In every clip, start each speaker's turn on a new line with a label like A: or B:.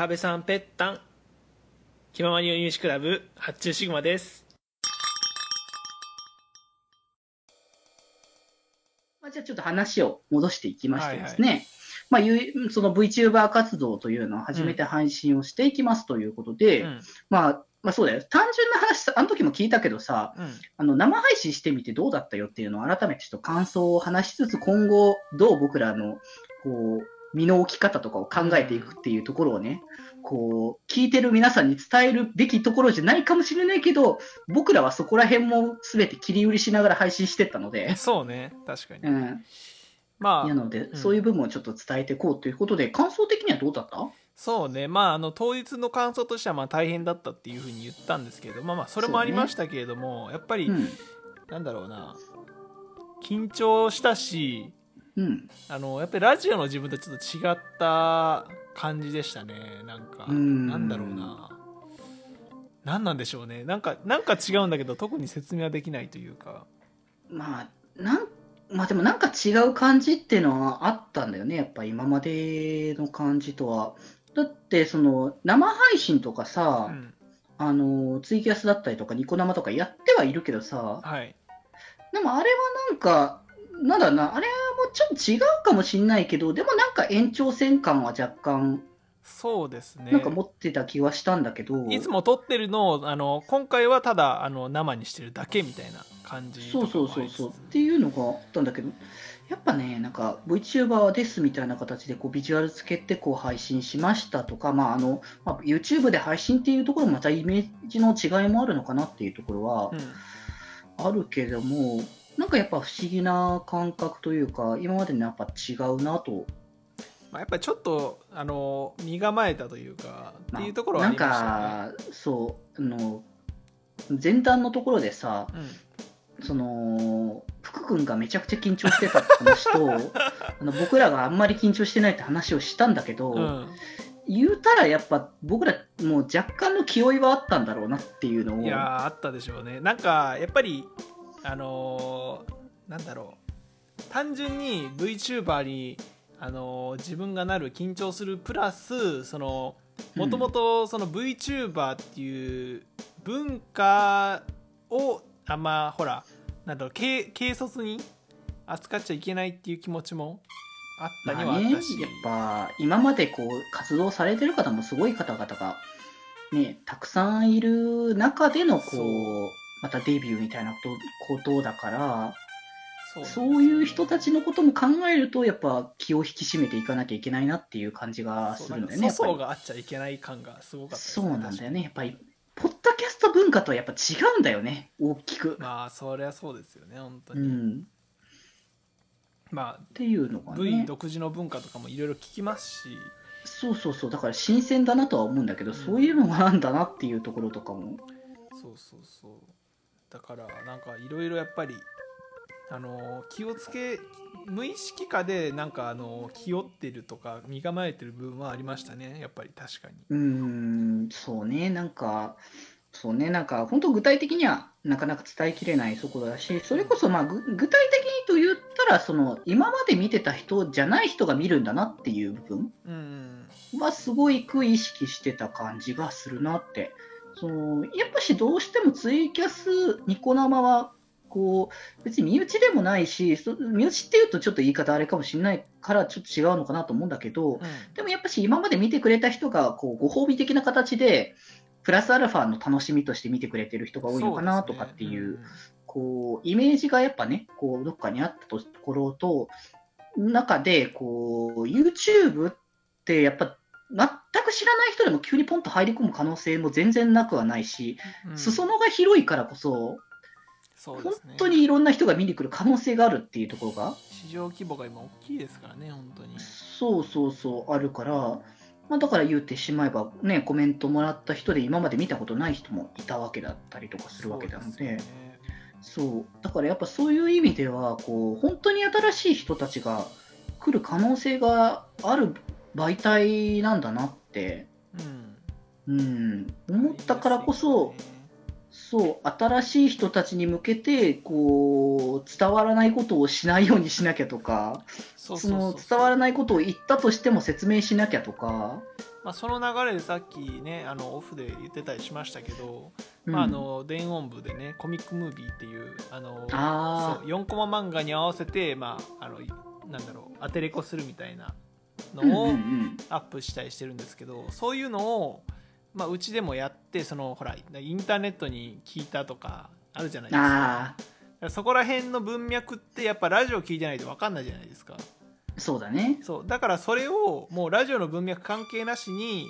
A: 壁さんぺったん。気ままにニューシクラブ発注シグマです。
B: まあ、じゃあちょっと話を戻していきましてですね、まあ、ゆその VTuber 活動というのを始めて配信をしていきますということで、
A: うん。
B: まあ、まあそうだよ。単純な話、あの時も聞いたけどさ、
A: うん。
B: あの生配信してみてどうだったよっていうのを改めてちょっと感想を話しつつ、今後どう僕らの、こう、身の置き方とかを考えていくっていうところをね、こう、聞いてる皆さんに伝えるべきところじゃないかもしれないけど、僕らはそこら辺も全て切り売りしながら配信してったので、
A: そうね。確かに、
B: うん。
A: まあ
B: なので、
A: うん。
B: そういう部分をちょっと伝えていこうということで、感想的にはどうだった？
A: そうね。まああの当日の感想としてはまあ大変だったっていうふうに言ったんですけれどまあまあそれもありましたけれども、やっぱり、
B: うん。
A: なんだろうな。緊張したし
B: うん。
A: あのやっぱりラジオの自分とちょっと違った感じでしたね。なんか
B: うん。
A: なんだろうな。何なんでしょうね。なんかなんか違うんだけど特に説明はできないというか。
B: まあ、なん、まあでもなんか違う感じっていうのはあったんだよね。やっぱ今までの感じとは。だって、その、生配信とかさ、
A: うん。
B: あの、ツイキャスだったりとかニコ生とかやってはいるけどさ、
A: はい。
B: でもあれはなんか、なんだろうな、あれはもうちょっと違うかもしんないけど、でもなんか延長線感は若干、
A: そうですね。
B: なんか持ってた気はしたんだけど、
A: いつも撮ってるのをあの今回はただあの生にしてるだけみたいな感じ
B: そうそうそうそう。っていうのがあったんだけど、やっぱね、なんか VTuber ですみたいな形でこうビジュアルつけてこう配信しましたとか、まああのまあ、YouTube で配信っていうところもまたイメージの違いもあるのかなっていうところは
A: うん。
B: あるけれども、なんかやっぱ不思議な感覚というか、今までのやっぱ違うなと。
A: まあ、やっぱりちょっとあの身構えたというか
B: まあ
A: っていうところはありましたね、
B: なんか、そう、あの、前段のところでさ、
A: うん。
B: その福君がめちゃくちゃ緊張してたって話と あの僕らがあんまり緊張してないって話をしたんだけど、
A: うん。
B: 言うたらやっぱ僕らもう若干の気負いはあったんだろうなっていうのを
A: いやーあったでしょうね。なんかやっぱりあのーなんだろう。単純に VTuber に、あのー自分がなる緊張するプラスそのもともとその VTuber っていう文化をあんまほらなんだろう軽軽率に扱っちゃいけないっていう気持ちもあったには
B: まあね、やっ
A: あったし、
B: ぱ今までこう活動されてる方もすごい方々が、ね、たくさんいる中でのこ
A: う
B: またデビューみたいなことことだから
A: そう
B: そういう人たちのことも考えるとやっぱ気を引き締めていかなきゃいけないなっていう感じがするんだよね。やっぱり
A: 粗相があっちゃいけない感がすごかった
B: そうなんだよね。やっぱり、ポッドキャスト文化とはやっぱ違うんだよね。大きく。
A: まあそりゃそうですよね本当に、
B: うん。
A: ま
B: っていうのが
A: あ V
B: ね。
A: 独自の文化とかもいろいろ聞きますし
B: そうそうそう。だから新鮮だなとは思うんだけど、
A: うん
B: そういうのがなんだなっていうところとかも。
A: そうそうそうだからなんかいろいろやっぱりあの気をつけ無意識化でなんかあの気負ってるとか身構えてる部分はありましたねやっぱり確かに
B: うーん、そうね。なんか、そうね。なんか、本当具体的にはなかなか伝えきれないそこだし、それこそまあ、ぐ具体的にと言ったら、その、今まで見てた人じゃない人が見るんだなっていう部分。
A: うん
B: はすごいく意識してた感じがするなって。そのやっぱしどうしてもツイキャス、ニコ生は、こう、別に身内でもないし、そ身内っていうとちょっと言い方あれかもしれないからちょっと違うのかなと思うんだけど、でもやっぱし今まで見てくれた人が、こう、ご褒美的な形で、プラスアルファの楽しみとして見てくれてる人が多いのかなとかっていう、こう、イメージがやっぱね、こう、どっかにあったところと、中で、こう、YouTube ってやっぱ、全く知らない人でも急にポンと入り込む可能性も全然なくはないし、
A: うん。
B: 裾野が広いからこそ、本
A: そね。
B: 当にいろんな人が見に来る可能性があるっていうところが、
A: 市場規模が今大きいですからね本当に。
B: そうそうそう、あるから、まあ、だから言うてしまえば、ね、コメントもらった人で今まで見たことない人もいたわけだったりとかするわけなので、
A: そうね。
B: そう、だからやっぱそういう意味では、こう、本当に新しい人たちが来る可能性がある媒体なんだなって、
A: うん
B: うん、思ったからこそ、そう、新しい人たちに向けて、こう、伝わらないことをしないようにしなきゃとか、
A: そ
B: の伝わらないことを言ったとしても説明しなきゃとか、
A: ままあ、その流れでさっきねあのオフで言ってたりしましたけど、
B: うん。
A: まあ、あの電音部でねコミックムービーっていうあの
B: あ
A: そう4コマ漫画に合わせて、まあ、あのなんだろうアテレコするみたいなのをアップしたりしてるんですけどそういうのを、まあ、うちでもやってそのほらインターネットに聞いたとかあるじゃないですか。そこら辺の文脈ってやっぱラジオ聞いてないと分かんないじゃないですか。
B: あ、そうだね。
A: そう。だからそれをもうラジオの文脈関係なしに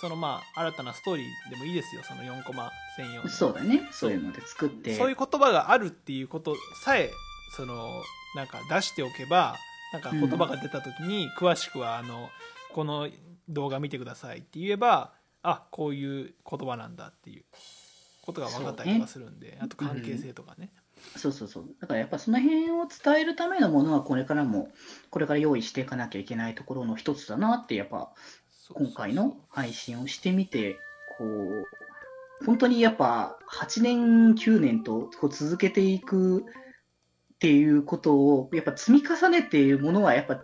A: そのまあ新たなストーリーでもいいですよ。その4コマ専用の。
B: そうだね。そういうので作って。
A: そういう言葉があるっていうことさえそのなんか出しておけばなんか言葉が出た時に詳しくはあのこの動画見てくださいって言えばあこういう言葉なんだっていうことが分かったりとかするんで、あと関係性とかね、
B: そうそうそう。だからやっぱその辺を伝えるためのものはこれからも、これから用意していかなきゃいけないところの一つだなって、やっぱ今回の配信をしてみて、こう、本当にやっぱ8年、9年とこう続けていくっていうことを、やっぱ積み重ねているものはやっぱ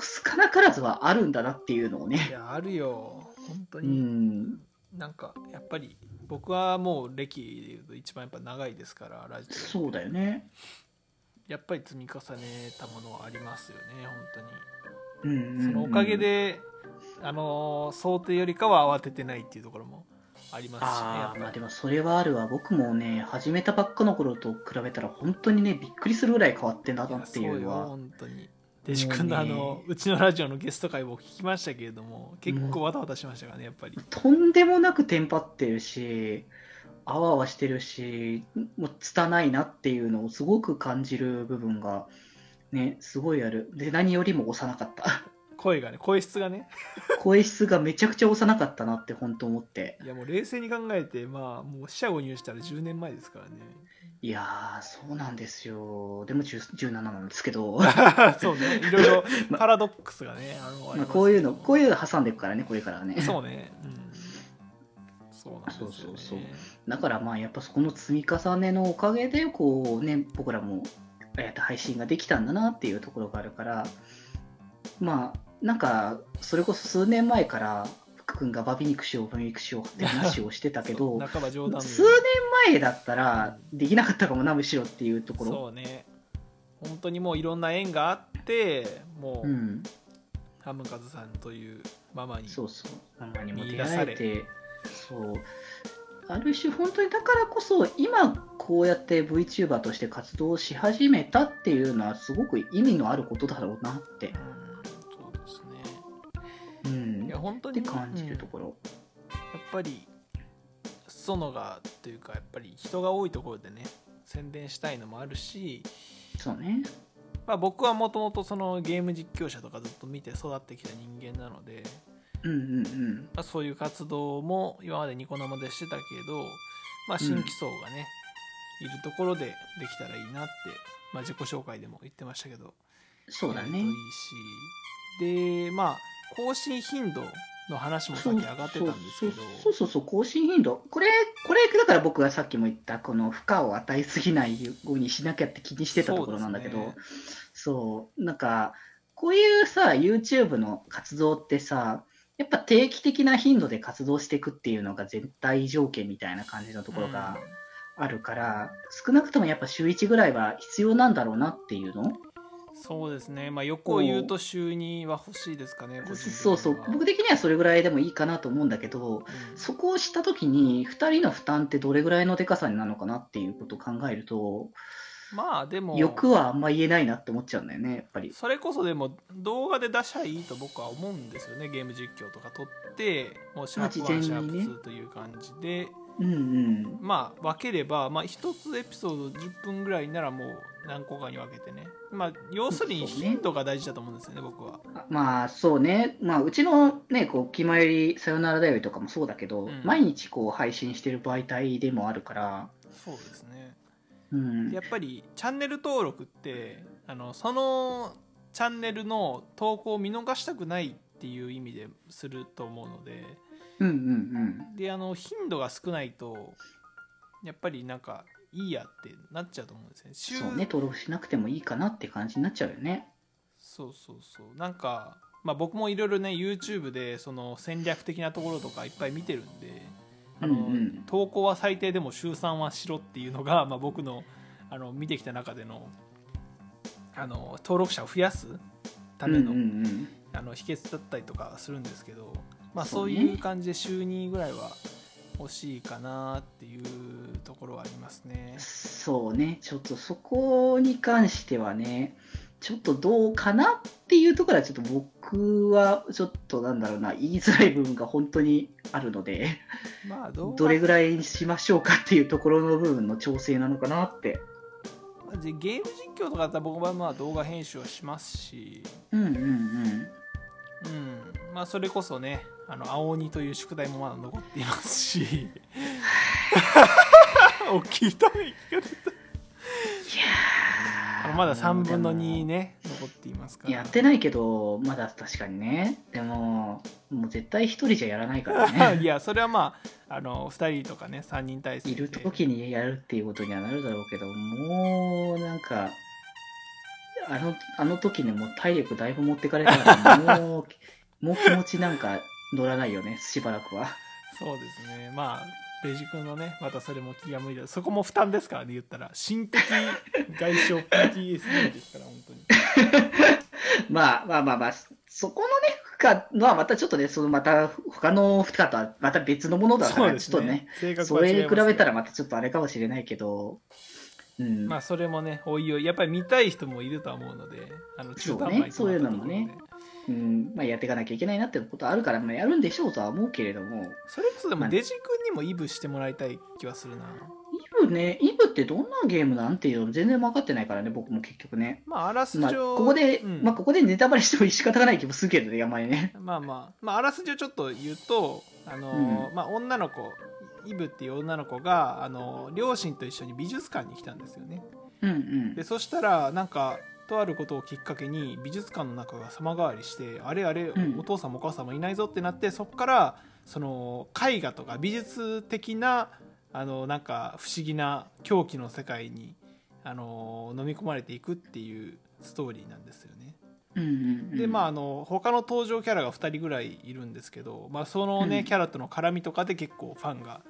B: 少なからずはあるんだなっていうのを
A: い
B: ね。
A: やあるよ本当
B: う
A: に、
B: ん。
A: なんかやっぱり僕はもう歴でいうと一番やっぱ長いですからラジオ
B: そうだよね。
A: やっぱり積み重ねたものはありますよね本当に
B: うんうんうん
A: そのおかげで、あのー想定よりかは慌ててないっていうところもありますしね
B: ああ、
A: やっぱり
B: まあでもそれはあるわ。僕もね、始めたばっかの頃と比べたら、本当にね、びっくりするぐらい変わってんなっていうのは。
A: 本当にデジ君のあのうちのラジオのゲスト会も聞きましたけれども結構わたわたしましたからねやっぱり
B: とんでもなくテンパってるし、あわあわしてるし、もう拙いなっていうのをすごく感じる部分が、ね、すごいある。で、何よりも幼かった。
A: 声がね声質がね
B: 声質がめちゃくちゃ幼かったなって本当思って。
A: いやもう冷静に考えてまあもう四捨五入したら10年前ですからね
B: いやー、そうなんですよ。でも10 17なんですけど。
A: そうねいろいろ パラドックスがねあのあり
B: まあ、
A: ます
B: こういうの、こういうの挟んでいくからね、これからはね。
A: そうねうんそうなんですよ、ね、
B: そうそうそうだからまあやっぱそこの積み重ねのおかげでこうね僕らもえーと配信ができたんだなっていうところがあるからまあなんかそれこそ数年前から福君がバビ肉しようバビ肉しようって話をしてたけど 数年前だったらできなかったかもなむしろっていうところ。
A: そうね。本当にもういろんな縁があってもう、
B: うん。
A: ハムカズさんというママに
B: そうそう。ママにも出会えてそう。ある種本当にだからこそ今こうやって VTuber として活動し始めたっていうのはすごく意味のあることだろうなって。うん、
A: や本当に。
B: って感じるところ、
A: うん。やっぱり園がというかやっぱり人が多いところでね宣伝したいのもあるし、
B: そうね。
A: まあ、僕はもともとそのゲーム実況者とかずっと見て育ってきた人間なので、
B: うんうんうん。
A: まあ、そういう活動も今までニコ生でしてたけど、まあ、新規層がね、いるところでできたらいいなって、まあ、自己紹介でも言ってましたけど
B: そうだね。
A: いいし。でまあ更新頻度の話もさっき上がってたんですけど。
B: そうそうそう更新頻度。これこれだから僕がさっきも言ったこの負荷を与えすぎないようにしなきゃって気にしてたところなんだけど。
A: そう
B: そう,、
A: です
B: なんかこういうさ YouTube の活動ってさやっぱ定期的な頻度で活動していくっていうのが絶対条件みたいな感じのところがあるから、少なくともやっぱ週1ぐらいは必要なんだろうなっていうの
A: そうですね。まあよくを言うと週2は欲しいですかね
B: そうそう僕的にはそれぐらいでもいいかなと思うんだけど、
A: うん。
B: そこをしたときに、2人の負担ってどれぐらいのでかさになるのかなっていうことを考えると、
A: まあでも
B: 欲はあんま言えないなって思っちゃうんだよね、やっぱり。
A: それこそでも動画で出しゃいいと僕は思うんですよねゲーム実況とか撮ってもうシャープ1、
B: まあ事
A: シャープ2という感じで。
B: うんうん。
A: まあ分ければ、まあ、1つエピソード10分ぐらいならもう何個かに分けてね。まあ要するに頻度が大事だと思うんですよね僕は。
B: あまあ、そうね。まあ、うちのね、こう、気まよりさよならだよりとかもそうだけど、
A: うん。
B: 毎日こう、配信してる媒体でもあるから、
A: そうですね。
B: うん。
A: やっぱりチャンネル登録ってあのそのチャンネルの投稿を見逃したくないっていう意味ですると思うので
B: うんうん。
A: であの頻度が少ないとやっぱりなんかいいやってなっちゃうと思うんですよね
B: うん。
A: 週
B: そうね、登録しなくてもいいかなって感じになっちゃうよね。
A: そうそうそうなんかまあ、僕もいろいろね YouTube でその戦略的なところとかいっぱい見てるんであの、
B: うんうん
A: 投稿は最低でも週3はしろっていうのが、まあ、僕のあの見てきた中でのあの登録者を増やすための,、
B: うんうんうん
A: あの秘訣だったりとかするんですけど、まあ、
B: そ
A: そういう感じで週2ぐらいは欲しいかなっていうところはありますね。
B: そうね、ちょっとそこに関してはね、ちょっとどうかなっていうところは、ちょっと僕は、ちょっとなんだろうな、言いづらい部分が本当にあるので、
A: まあ動画
B: どれぐらいにしましょうかっていうところの部分の調整なのかなって。
A: でゲーム実況とかだったら僕はまあ動画編集はしますし、
B: うんうんうん。
A: うんまあ、それこそねあの青鬼という宿題もまだ残っていますし 大きいため息が出た
B: いや
A: まだ3分の2
B: でも
A: ね残っていますから
B: やってないけど、まだ確かにね。でも、もう絶対一人じゃやらないから
A: い
B: ね。
A: やそれはまああの2人とかね3人体制で
B: いる時にやるっていうことにはなるだろうけど、もう、なんか、あの、あの時ね、もう体力だいぶ持ってかれたから、もう、もう気持ちなんか乗らないよね、しばらくは。
A: そうですねまあベジ君のねまたそれも気が向いた。そこも負担ですからね言ったら。心的外傷 PTSD ですから本当に。
B: まあまあまあまあ、そこのね、負荷のはまたちょっとね、そのまた他の負荷とはまた別のものだから、
A: そうです
B: ちょっとね、それに比べたらまたちょっとあれかもしれないけど、うん。
A: まあそれもねおいおい。やっぱり見たい人もいるとは思うのであの中途半端に
B: そうねそういうのもねうん、まあ、やっていかなきゃいけないなってことはあるから、まあ、やるんでしょうとは思うけれども、
A: それこそで
B: まあ
A: もデジ君にもイブしてもらいたい気はするな
B: イブね、イブってどんなゲームなんていうの全然分かってないからね、僕も結局ね。
A: まああらす
B: まあ、
A: じを
B: ここで、
A: うん
B: まあ、ここでネタバレしても仕方がない気もするけどね、あんまりね。
A: まあまあ、まあ、あらすじをちょっと言うと、あのーまあ、女の子、イブっていう女の子が、あのー両親と一緒に美術館に来たんですよね。
B: うんうん
A: で、。そしたら、なんか、とあることをきっかけに美術館の中が様変わりしてあれあれ、
B: うん。
A: お父さんもお母さんもいないぞってなってそこからその絵画とか美術的なあのなんか不思議な狂気の世界にあの飲み込まれていくっていうストーリーなんですよね。
B: うんうんうん、
A: でまああの他の登場キャラが2人ぐらいいるんですけど、まあ、そのね、
B: うん。
A: キャラとの絡みとかで結構ファンが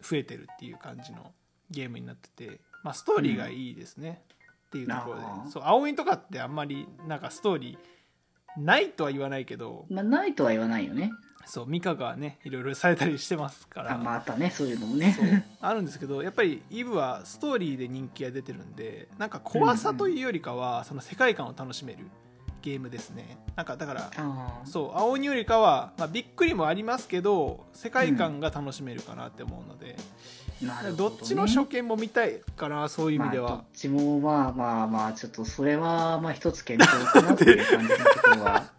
A: 増えてるっていう感じのゲームになってて、まあ、ストーリーがいいですね、っていうところで。そう青鬼とかってあんまりなんかストーリーないとは言わないけど。
B: まあ、ないとは言わないよね。
A: そうミカがねいろいろされたりしてますから。
B: あまたね、そういうのもね。
A: あるんですけどやっぱりイブはストーリーで人気が出てるんでなんか怖さというよりかは、その世界観を楽しめるゲームですね。なんかだからそう青鬼よりかは、まあ、びっくりもありますけど世界観が楽しめるかなって思うので、
B: なるほね
A: どっちの初見も見たいかなそういう意味では、
B: まあ、どっちもまあまあまあ、ちょっとそれはまあ一つ検討かなっていう感じのところは。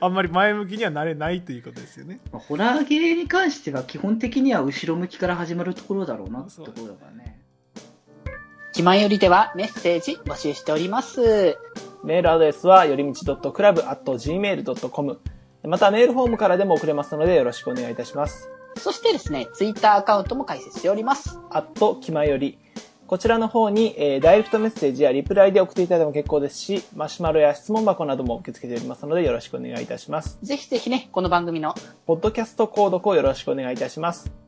A: あんまり前向きにはなれないということですよね
B: まあホラーゲーに関しては基本的には後ろ向きから始まるところだろうなってところだからね。気前よりではメッセージ募集しております。
A: メールアドレスはよりみち .club.gmail.com またメールフォームからでも送れますのでよろしくお願いいたします
B: そしてですね、ツイッターアカウントも開設しております。
A: あときまより。こちらの方に、えーダイレクトメッセージやリプライで送っていただいても結構ですしマシュマロや質問箱なども受け付けておりますのでよろしくお願いいたします。
B: ぜひぜひね、この番組の
A: ポッドキャスト購読をよろしくお願いいたします